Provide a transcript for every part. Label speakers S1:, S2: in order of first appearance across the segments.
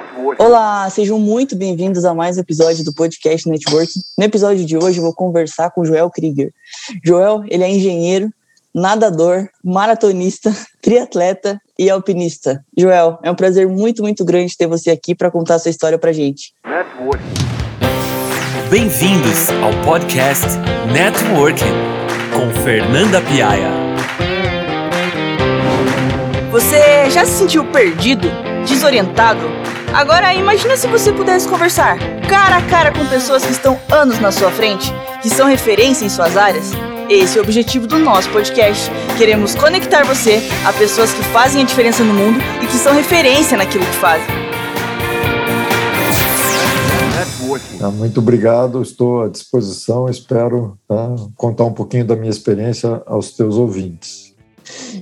S1: Network. Olá, sejam muito bem-vindos a mais um episódio do podcast Network. No episódio de hoje eu vou conversar com o Joel Krieger. Joel, ele é engenheiro, nadador, maratonista, triatleta e alpinista. Joel, é um prazer muito, muito grande ter você aqui para contar sua história para gente. Network.
S2: Bem-vindos ao podcast Networking com Fernanda Piaia.
S1: Você já se sentiu perdido, desorientado? Agora imagina se você pudesse conversar cara a cara com pessoas que estão anos na sua frente, que são referência em suas áreas. Esse é o objetivo do nosso podcast. Queremos conectar você a pessoas que fazem a diferença no mundo e que são referência naquilo que fazem.
S3: Ah, muito obrigado, estou à disposição. Espero tá, contar um pouquinho da minha experiência aos teus ouvintes.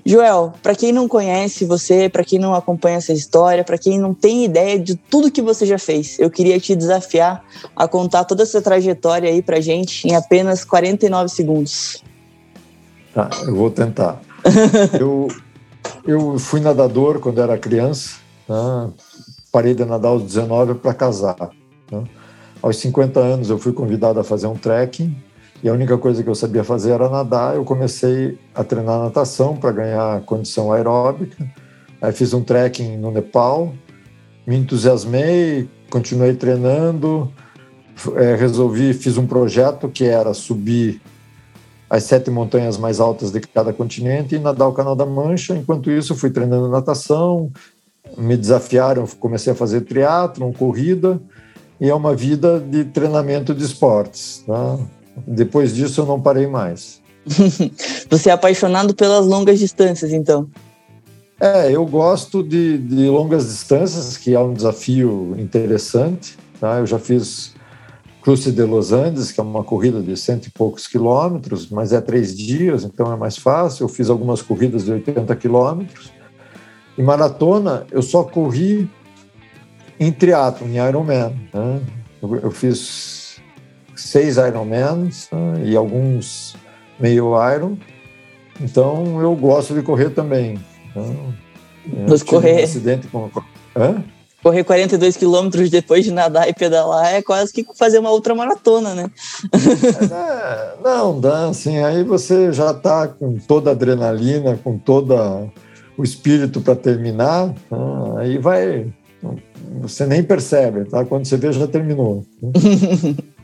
S1: Joel, para quem não conhece você, para quem não acompanha essa história, para quem não tem ideia de tudo que você já fez, eu queria te desafiar a contar toda essa trajetória aí para gente em apenas 49 segundos.
S3: Tá, eu vou tentar. eu, eu fui nadador quando era criança, né? parei de nadar aos 19 para casar. Né? Aos 50 anos eu fui convidado a fazer um trekking e a única coisa que eu sabia fazer era nadar. Eu comecei a treinar natação para ganhar condição aeróbica. Aí fiz um trekking no Nepal, me entusiasmei, continuei treinando, é, resolvi, fiz um projeto que era subir as sete montanhas mais altas de cada continente e nadar o Canal da Mancha. Enquanto isso, fui treinando natação, me desafiaram, comecei a fazer triatlon, corrida, e é uma vida de treinamento de esportes. Tá? Depois disso, eu não parei mais.
S1: Você é apaixonado pelas longas distâncias, então?
S3: É, eu gosto de, de longas distâncias, que é um desafio interessante. Tá? Eu já fiz Cruce de Los Andes, que é uma corrida de cento e poucos quilômetros, mas é três dias, então é mais fácil. Eu fiz algumas corridas de 80 quilômetros. E maratona, eu só corri em triatlo, em Ironman. Né? Eu, eu fiz seis Ironmans né, e alguns meio Iron. Então eu gosto de correr também. Então,
S1: Mas correr. Um acidente com. Hã? Correr 42 quilômetros depois de nadar e pedalar é quase que fazer uma outra maratona, né?
S3: é, não, dá, assim, aí você já está com toda a adrenalina, com todo o espírito para terminar, tá? aí vai, você nem percebe, tá? Quando você vê, já terminou.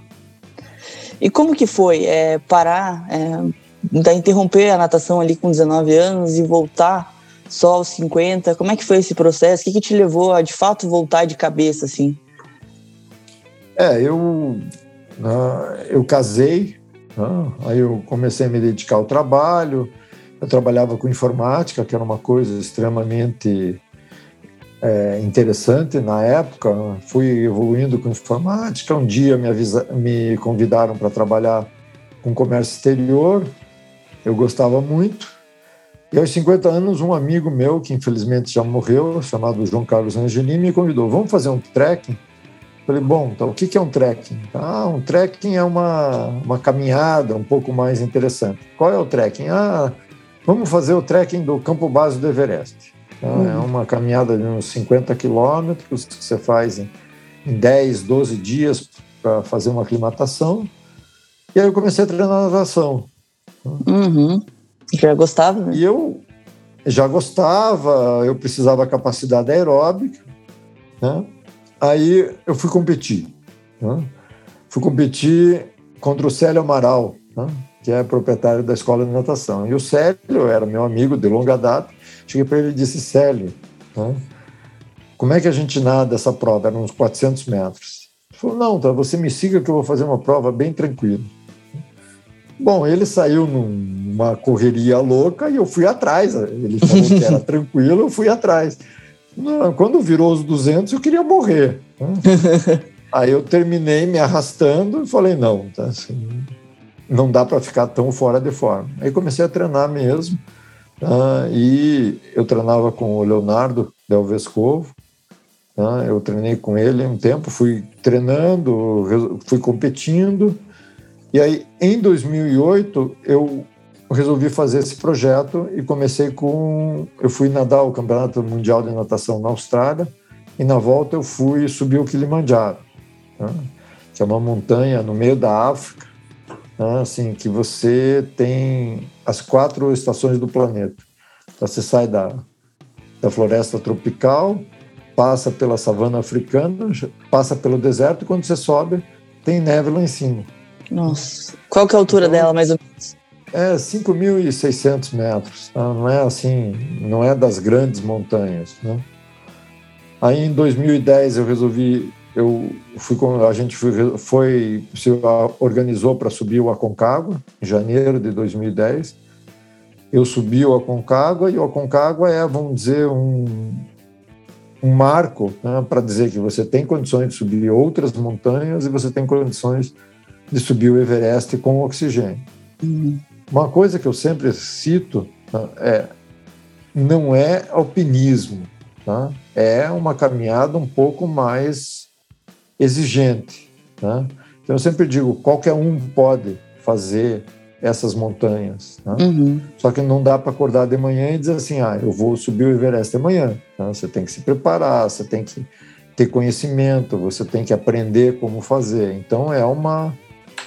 S1: E como que foi é, parar, é, interromper a natação ali com 19 anos e voltar só aos 50? Como é que foi esse processo? O que, que te levou a, de fato, voltar de cabeça, assim?
S3: É, eu, uh, eu casei, uh, aí eu comecei a me dedicar ao trabalho, eu trabalhava com informática, que era uma coisa extremamente é, interessante na época. Fui evoluindo com informática. Um dia me, avisa, me convidaram para trabalhar com comércio exterior. Eu gostava muito. E aos 50 anos, um amigo meu, que infelizmente já morreu, chamado João Carlos Angelini, me convidou: vamos fazer um trekking? Falei, bom, então o que é um trekking? Ah, um trekking é uma, uma caminhada um pouco mais interessante. Qual é o trekking? Ah, vamos fazer o trekking do campo base do Everest. Então, uhum. É uma caminhada de uns 50 quilômetros que você faz em, em 10, 12 dias para fazer uma aclimatação. E aí eu comecei a treinar natação.
S1: Uhum. Já gostava, né?
S3: E eu já gostava, eu precisava capacidade aeróbica, né? Aí eu fui competir. Né? Fui competir contra o Célio Amaral, né? Que é proprietário da escola de natação. E o Célio era meu amigo de longa data. Cheguei para ele e disse: Célio, né, como é que a gente nada essa prova? Eram uns 400 metros. Ele falou: Não, tá, você me siga que eu vou fazer uma prova bem tranquila. Bom, ele saiu numa correria louca e eu fui atrás. Ele falou que era tranquilo, eu fui atrás. Quando virou os 200, eu queria morrer. Né? Aí eu terminei me arrastando e falei: não, tá, assim, não dá para ficar tão fora de forma. Aí comecei a treinar mesmo. Uh, e eu treinava com o Leonardo Del Vescovo. Uh, eu treinei com ele um tempo, fui treinando, fui competindo. E aí, em 2008, eu resolvi fazer esse projeto e comecei com. Eu fui nadar o Campeonato Mundial de Natação na Austrália, e na volta eu fui subir o Kilimanjaro, tá? que é uma montanha no meio da África, tá? assim que você tem as quatro estações do planeta. Então, você sai da, da floresta tropical, passa pela savana africana, passa pelo deserto e quando você sobe tem neve lá em cima.
S1: Nossa, qual que é a altura então, dela mais ou menos?
S3: É 5.600 metros, tá? não é assim, não é das grandes montanhas, né? Aí em 2010 eu resolvi, eu fui com, a gente foi, foi se organizou para subir o Aconcagua em janeiro de 2010. Eu subi o Aconcagua e o Aconcagua é, vamos dizer, um, um marco né, para dizer que você tem condições de subir outras montanhas e você tem condições de subir o Everest com oxigênio. Uhum. Uma coisa que eu sempre cito tá, é não é alpinismo, tá? é uma caminhada um pouco mais exigente. Tá? Então eu sempre digo, qualquer um pode fazer essas montanhas. Tá? Uhum. Só que não dá para acordar de manhã e dizer assim, ah, eu vou subir o Everest amanhã. Tá? Você tem que se preparar, você tem que ter conhecimento, você tem que aprender como fazer. Então é uma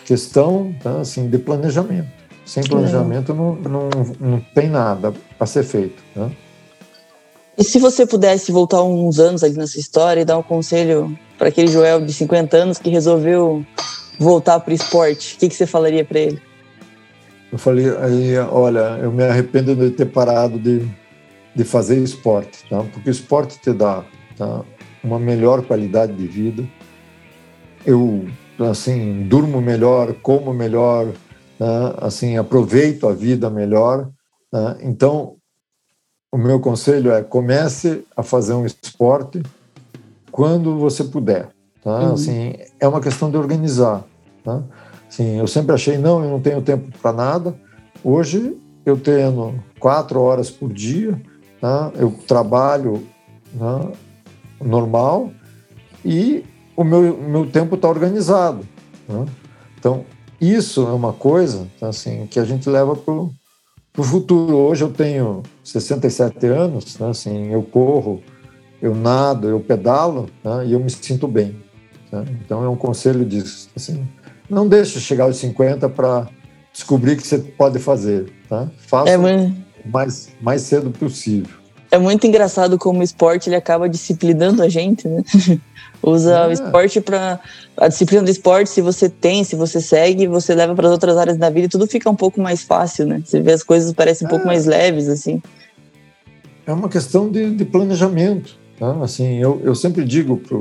S3: questão tá, assim de planejamento. Sem planejamento não, não, não tem nada para ser feito. Né?
S1: E se você pudesse voltar uns anos ali nessa história e dar um conselho para aquele Joel de 50 anos que resolveu voltar para o esporte, o que, que você falaria para ele?
S3: Eu falei, aí, olha, eu me arrependo de ter parado de, de fazer esporte, tá? porque o esporte te dá tá? uma melhor qualidade de vida. Eu, assim, durmo melhor, como melhor, né? assim, aproveito a vida melhor. Né? Então, o meu conselho é comece a fazer um esporte quando você puder. Tá? Uhum. Assim, é uma questão de organizar. Tá? Assim, eu sempre achei, não, eu não tenho tempo para nada. Hoje eu tenho quatro horas por dia, tá? eu trabalho né, normal e o meu, meu tempo está organizado. Né? Então, isso é uma coisa assim, que a gente leva para o futuro. Hoje eu tenho 67 anos, né, assim, eu corro, eu nado, eu pedalo né, e eu me sinto bem. Né? Então é um conselho disso. Assim, não deixe chegar aos 50 para descobrir que você pode fazer. Tá? Faça é, o mais, mais cedo possível.
S1: É muito engraçado como o esporte ele acaba disciplinando a gente, né? Usa é. o esporte para a disciplina do esporte, se você tem, se você segue, você leva para as outras áreas da vida e tudo fica um pouco mais fácil, né? Você vê as coisas parecem um pouco mais leves assim.
S3: É uma questão de, de planejamento. Tá? Assim, eu, eu sempre digo para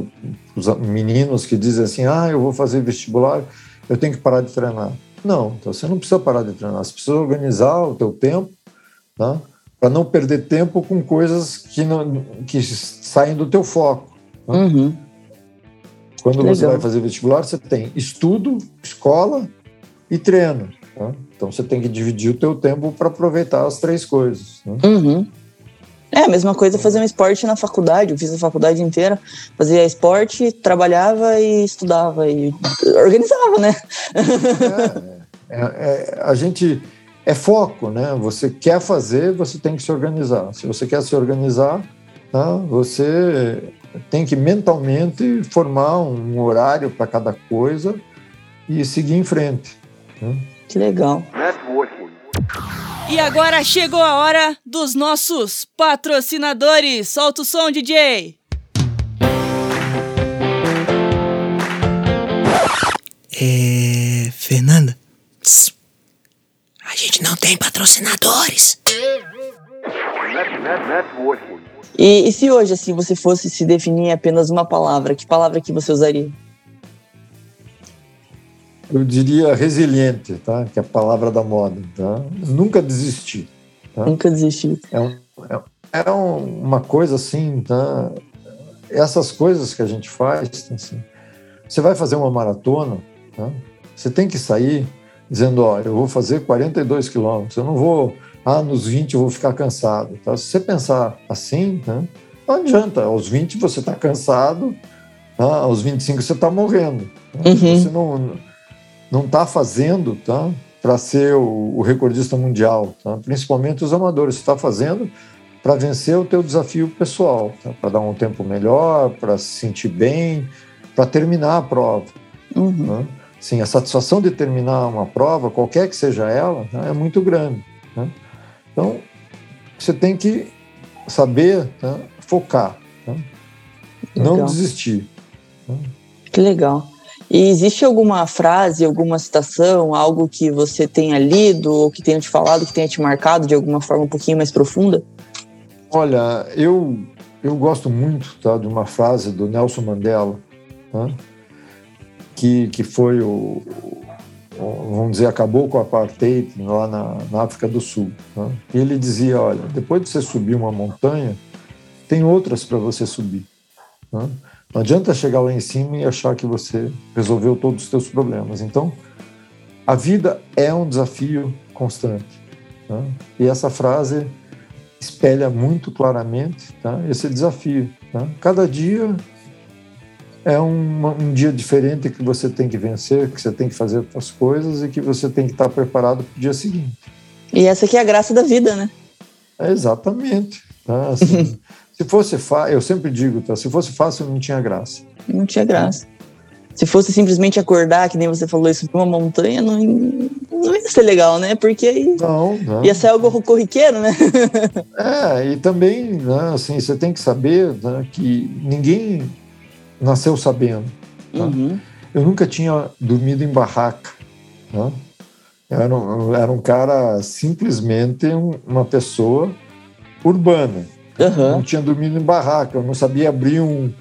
S3: os meninos que dizem assim, ah, eu vou fazer vestibular, eu tenho que parar de treinar. Não, então você não precisa parar de treinar, você precisa organizar o teu tempo, tá? Para não perder tempo com coisas que, não, que saem do teu foco. Tá? Uhum. Quando Legal. você vai fazer vestibular, você tem estudo, escola e treino. Tá? Então você tem que dividir o teu tempo para aproveitar as três coisas. Né?
S1: Uhum. É a mesma coisa fazer um esporte na faculdade. Eu fiz a faculdade inteira, fazia esporte, trabalhava e estudava e organizava, né?
S3: É, é, é, a gente é foco, né? Você quer fazer, você tem que se organizar. Se você quer se organizar, tá? você tem que mentalmente formar um horário para cada coisa e seguir em frente. Né?
S1: Que legal. E agora chegou a hora dos nossos patrocinadores. Solta o som, DJ.
S4: É. Fernanda? Psst. A gente não tem patrocinadores.
S1: E, e, se hoje, assim, você fosse se definir apenas uma palavra, que palavra que você usaria?
S3: eu diria resiliente, tá? Que é a palavra da moda, tá? Nunca desistir.
S1: Tá? Nunca desistir.
S3: É, um, é, é uma coisa assim, tá? Essas coisas que a gente faz, assim, você vai fazer uma maratona, tá? Você tem que sair dizendo, ó, eu vou fazer 42 quilômetros, eu não vou, ah, nos 20 eu vou ficar cansado, tá? Se você pensar assim, né? Não adianta, aos 20 você está cansado, tá? aos 25 você está morrendo. Tá? Uhum. Você não não está fazendo tá, para ser o, o, recordista mundial, tá? principalmente os amadores. Está fazendo para vencer o teu desafio pessoal, tá? para dar um tempo melhor, para se sentir bem, para terminar a prova.
S1: Uhum.
S3: Né? Sim, a satisfação de terminar uma prova, qualquer que seja ela, né, é muito grande. Né? Então, você tem que saber né, focar, né? não desistir. Né?
S1: Que legal. E existe alguma frase, alguma citação, algo que você tenha lido ou que tenha te falado, que tenha te marcado de alguma forma um pouquinho mais profunda?
S3: Olha, eu, eu gosto muito tá, de uma frase do Nelson Mandela, tá, que, que foi o, vamos dizer, acabou com o apartheid lá na, na África do Sul. E ele dizia, olha, depois de você subir uma montanha, tem outras para você subir. Tá? Não adianta chegar lá em cima e achar que você resolveu todos os seus problemas. Então, a vida é um desafio constante. Tá? E essa frase espelha muito claramente tá? esse desafio. Tá? Cada dia é um, um, dia diferente que você tem que vencer, que você tem que fazer as coisas e que você tem que estar preparado para o dia seguinte.
S1: E essa aqui é a graça da vida, né?
S3: É exatamente. Tá? Assim, Se fosse fácil, eu sempre digo, tá? Se fosse fácil, não tinha graça.
S1: Não tinha graça. Se fosse simplesmente acordar, que nem você falou isso, para uma montanha, não, não ia ser legal, né? Porque aí
S3: não, não.
S1: ia ser algo corriqueiro, né?
S3: é, e também, né, assim, você tem que saber né, que ninguém nasceu sabendo. Tá? Uhum. Eu nunca tinha dormido em barraca. Né? Era, um, era um cara simplesmente uma pessoa urbana.
S1: Uhum.
S3: Não tinha dormido em barraca, eu não sabia abrir um,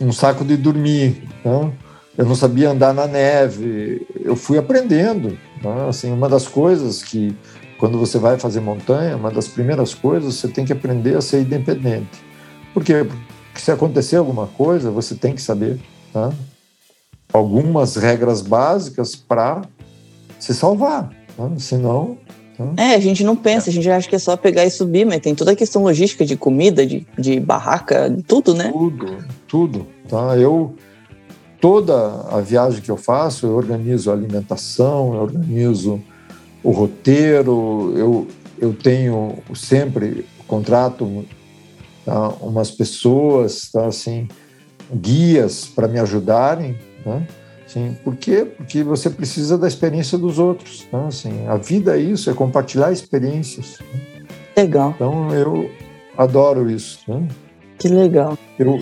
S3: um saco de dormir, né? eu não sabia andar na neve. Eu fui aprendendo. Né? Assim, uma das coisas que, quando você vai fazer montanha, uma das primeiras coisas, você tem que aprender a ser independente. Por quê? Porque se acontecer alguma coisa, você tem que saber né? algumas regras básicas para se salvar. Né? Senão,
S1: Hum? É, a gente não pensa, a gente acha que é só pegar e subir, mas tem toda a questão logística de comida, de, de barraca, de tudo, né?
S3: Tudo, tudo. Tá? Eu, toda a viagem que eu faço, eu organizo a alimentação, eu organizo o roteiro, eu, eu tenho sempre contrato tá? umas pessoas, tá? assim, guias para me ajudarem, né? Sim, por quê? Porque você precisa da experiência dos outros. Né? Assim, a vida é isso, é compartilhar experiências.
S1: Legal.
S3: Então eu adoro isso. Né?
S1: Que legal.
S3: Eu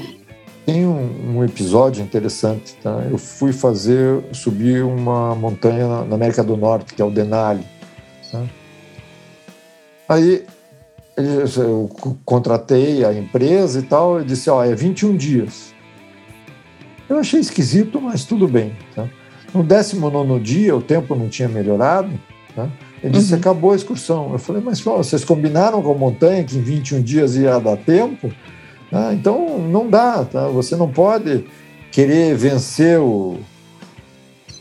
S3: tenho um, episódio interessante. Tá? Eu fui fazer, subir uma montanha na América do Norte, que é o Denali. Tá? Aí eu contratei a empresa e tal, e disse, ó, é 21 dias. Eu achei esquisito, mas tudo bem. Tá? No 19 dia, o tempo não tinha melhorado. Tá? Ele disse: uhum. acabou a excursão. Eu falei: mas pô, vocês combinaram com a montanha que em 21 dias ia dar tempo? Tá? Então não dá. Tá? Você não pode querer vencer o,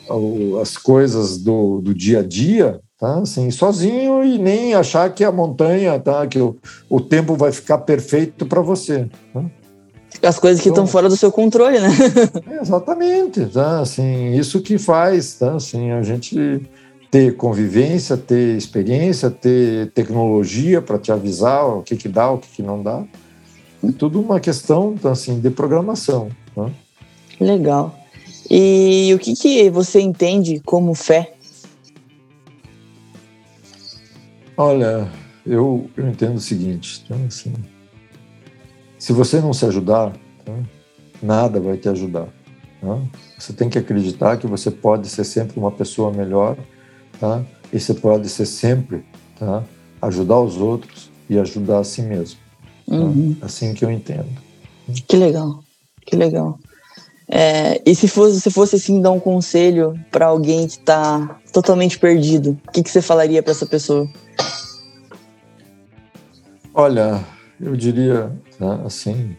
S3: o, as coisas do, do dia a dia tá? assim, sozinho e nem achar que a montanha, tá? que o, o tempo vai ficar perfeito para você. Tá?
S1: As coisas que estão então, fora do seu controle, né?
S3: exatamente, tá? Assim, isso que faz, tá? Assim, a gente ter convivência, ter experiência, ter tecnologia para te avisar o que que dá, o que que não dá. É tudo uma questão, tá? assim, de programação. Tá?
S1: Legal. E o que que você entende como fé?
S3: Olha, eu, eu entendo o seguinte, então, assim, se você não se ajudar, tá? nada vai te ajudar. Tá? Você tem que acreditar que você pode ser sempre uma pessoa melhor, tá? E você pode ser sempre, tá? Ajudar os outros e ajudar a si mesmo. Tá? Uhum. Assim que eu entendo.
S1: Que legal, que legal. É, e se fosse, se fosse assim dar um conselho para alguém que está totalmente perdido, o que, que você falaria para essa pessoa?
S3: Olha, eu diria né, assim.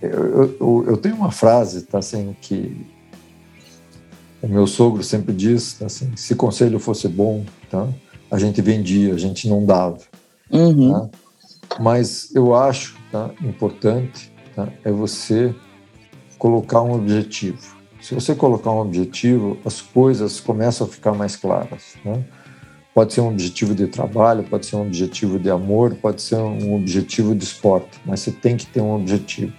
S3: Eu, eu, eu, tenho uma frase tá, assim, que o meu sogro sempre diz tá, assim, se conselho fosse bom, tá, a gente vendia, a gente não dava.
S1: Uhum. Tá?
S3: Mas eu acho tá, importante tá, é você colocar um objetivo. Se você colocar um objetivo, as coisas começam a ficar mais claras. Né? Pode ser um objetivo de trabalho, pode ser um objetivo de amor, pode ser um objetivo de esporte, mas você tem que ter um objetivo.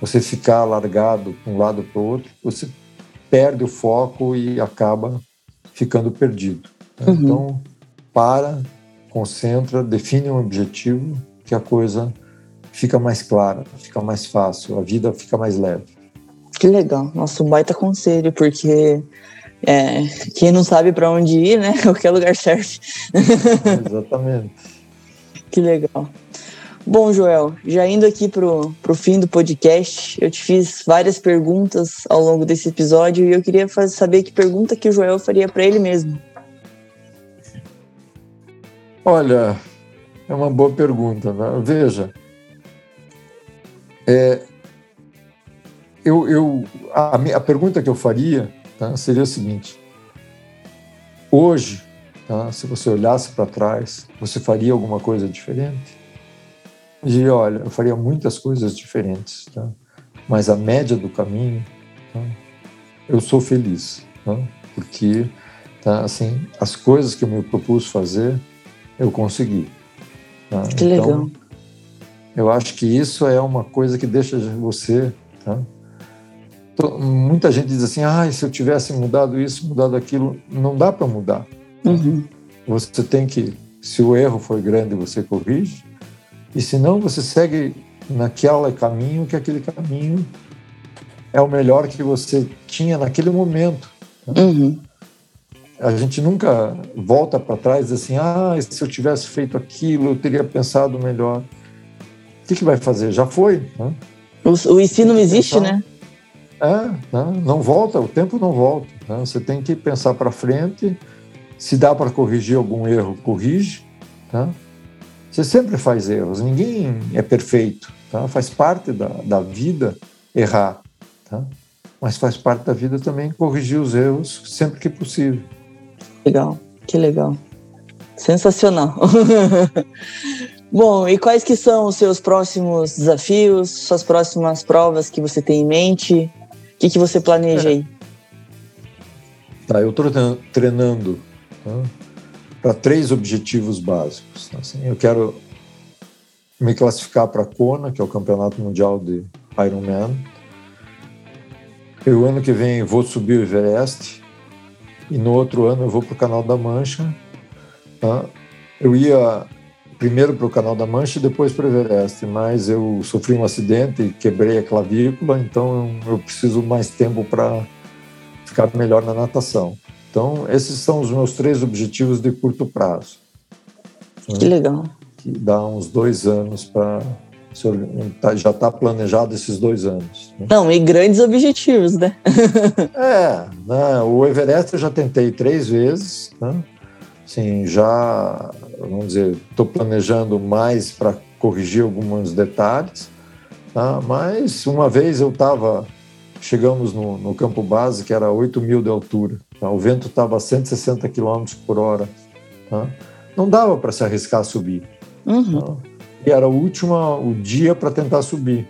S3: Você ficar largado para um lado para o outro, você perde o foco e acaba ficando perdido. Né? Uhum. Então, para, concentra, define um objetivo, que a coisa fica mais clara, fica mais fácil, a vida fica mais leve.
S1: Que legal, nossa, um baita conselho, porque é, quem não sabe para onde ir, né? Qualquer lugar serve.
S3: Exatamente.
S1: que legal. Bom, Joel, já indo aqui pro, pro fim do podcast, eu te fiz várias perguntas ao longo desse episódio e eu queria fazer, saber que pergunta que o Joel faria para ele mesmo.
S3: Olha, é uma boa pergunta. Né? Veja, é, eu, eu, a, a, pergunta que eu faria tá, seria a seguinte: hoje, tá, se você olhasse para trás, você faria alguma coisa diferente? E olha, eu faria muitas coisas diferentes, tá? mas a média do caminho, tá, eu sou feliz, tá? porque tá, assim, as coisas que eu me propus fazer, eu consegui.
S1: Tá? Que legal. Então,
S3: eu acho que isso é uma coisa que deixa você. Tá? Muita gente diz assim: ah, se eu tivesse mudado isso, mudado aquilo. Não dá para mudar.
S1: Uhum.
S3: Você tem que, se o erro foi grande, você corrige. E se não, você segue naquele caminho, que aquele caminho é o melhor que você tinha naquele momento.
S1: Tá? Uhum.
S3: A gente nunca volta para trás assim: ah, se eu tivesse feito aquilo, eu teria pensado melhor o que, que vai fazer? Já foi. Né?
S1: O, o ensino não existe, né?
S3: É, né? não volta, o tempo não volta. Né? Você tem que pensar para frente. Se dá para corrigir algum erro, corrige. Tá? Você sempre faz erros, ninguém é perfeito. Tá? Faz parte da, da vida errar. Tá? Mas faz parte da vida também corrigir os erros sempre que possível.
S1: Legal, que legal. Sensacional. Bom, e quais que são os seus próximos desafios, suas próximas provas que você tem em mente? O que, que você planeja aí?
S3: Tá, eu estou treinando tá, para três objetivos básicos. Tá, assim, eu quero me classificar para a Kona, que é o Campeonato Mundial de Ironman. Eu, ano que vem, vou subir o Everest. E no outro ano eu vou para o Canal da Mancha. Tá? Eu ia primeiro para o Canal da Mancha e depois para o Everest, mas eu sofri um acidente e quebrei a clavícula, então eu preciso mais tempo para ficar melhor na natação. Então, esses são os meus três objetivos de curto prazo.
S1: Que legal.
S3: Que dá uns dois anos para. Tá, já está planejado esses dois anos.
S1: Né? Não, e grandes objetivos, né?
S3: é, né? o Everest eu já tentei três vezes, né? Sim, já, vamos dizer, estou planejando mais para corrigir alguns detalhes, tá? mas uma vez eu estava, chegamos no, no, campo base, que era 8 mil de altura, tá? o vento estava a 160 km por hora, tá? não dava para se arriscar a subir.
S1: Uhum. Tá?
S3: E era o último o dia para tentar subir.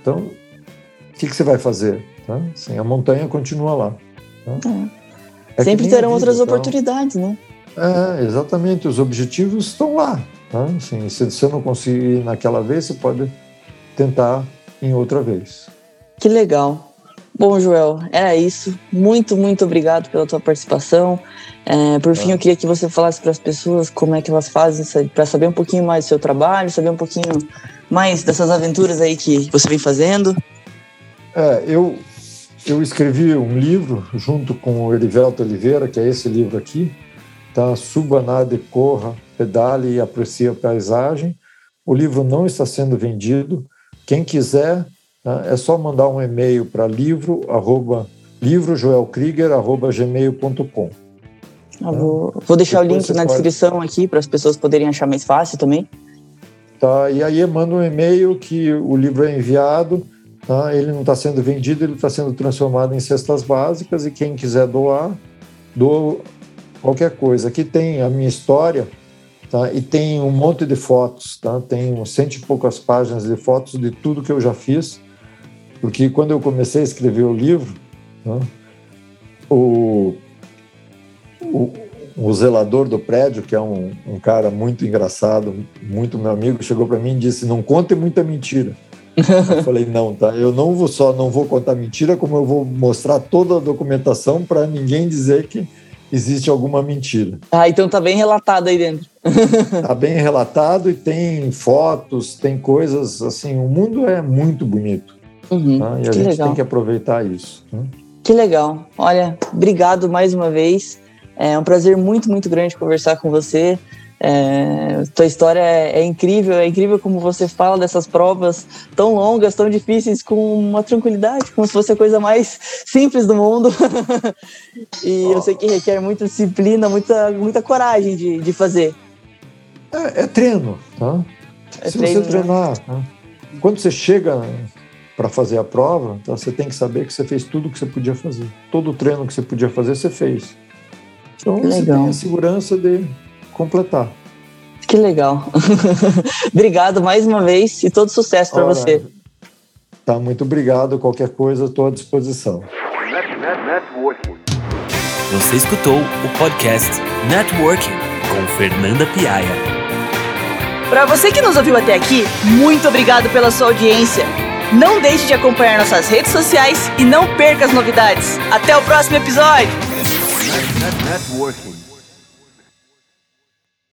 S3: Então, o que, que, você vai fazer? Tá? Assim, a montanha continua lá. Tá?
S1: É. É Sempre terão vida, outras então, oportunidades, né?
S3: É, exatamente, os objetivos estão lá. Tá? Assim, se você não conseguir naquela vez, você pode tentar em outra vez.
S1: Que legal. Bom, Joel, era isso. Muito, muito obrigado pela tua participação. É, por fim, é. eu queria que você falasse para as pessoas como é que elas fazem para saber um pouquinho mais do seu trabalho, saber um pouquinho mais dessas aventuras aí que você vem fazendo.
S3: É, eu, eu escrevi um livro junto com o Erivelto Oliveira, que é esse livro aqui, tá? Suba, nade, corra, pedale e aprecie a paisagem. O livro não está sendo vendido. Quem quiser, tá? é só mandar um e-mail para livro, arroba, livrojoelkrieger.gmail.com.
S1: Ah, vou, vou deixar Depois o link na pode... descrição aqui para as pessoas poderem achar mais fácil também.
S3: Tá, e aí manda um e-mail que o livro é enviado, tá? ele não está sendo vendido, ele está sendo transformado em cestas básicas e quem quiser doar, doa qualquer coisa. Aqui tem a minha história, tá? E tem um monte de fotos, tá? Tem cento e poucas páginas de fotos de tudo que eu já fiz, porque quando eu comecei a escrever o livro, tá? o, o, o zelador do prédio, que é um, um cara muito engraçado, muito meu amigo, chegou para mim e disse: Não conte muita mentira. eu falei: Não, tá. Eu não vou só não vou contar mentira, como eu vou mostrar toda a documentação para ninguém dizer que existe alguma mentira.
S1: Ah, então tá bem relatado aí dentro.
S3: tá bem relatado e tem fotos, tem coisas assim. O mundo é muito bonito.
S1: Uhum,
S3: tá? E a gente legal. tem que aproveitar isso. Né?
S1: Que legal. Olha, obrigado mais uma vez. É um prazer muito, muito grande conversar com você. É, tua história é, é, incrível, é incrível como você fala dessas provas tão longas, tão difíceis, com uma tranquilidade, como se fosse a coisa mais simples do mundo. e oh. eu sei que requer muita disciplina, muita, muita coragem de, de fazer.
S3: É, é treino, tá? É se treino, você né? treinar, né? quando você chega para fazer a prova, tá, você tem que saber que você fez tudo o que você podia fazer. Todo o treino que você podia fazer, você fez. Então que você legal. tem a segurança de completar.
S1: Que legal. obrigado mais uma vez e todo sucesso para você.
S3: Tá, muito obrigado. Qualquer coisa, estou à disposição.
S2: Você escutou o podcast Networking com Fernanda Piaia.
S1: Para você que nos ouviu até aqui, muito obrigado pela sua audiência. Não deixe de acompanhar nossas redes sociais e não perca as novidades. Até o próximo episódio!
S2: Networking.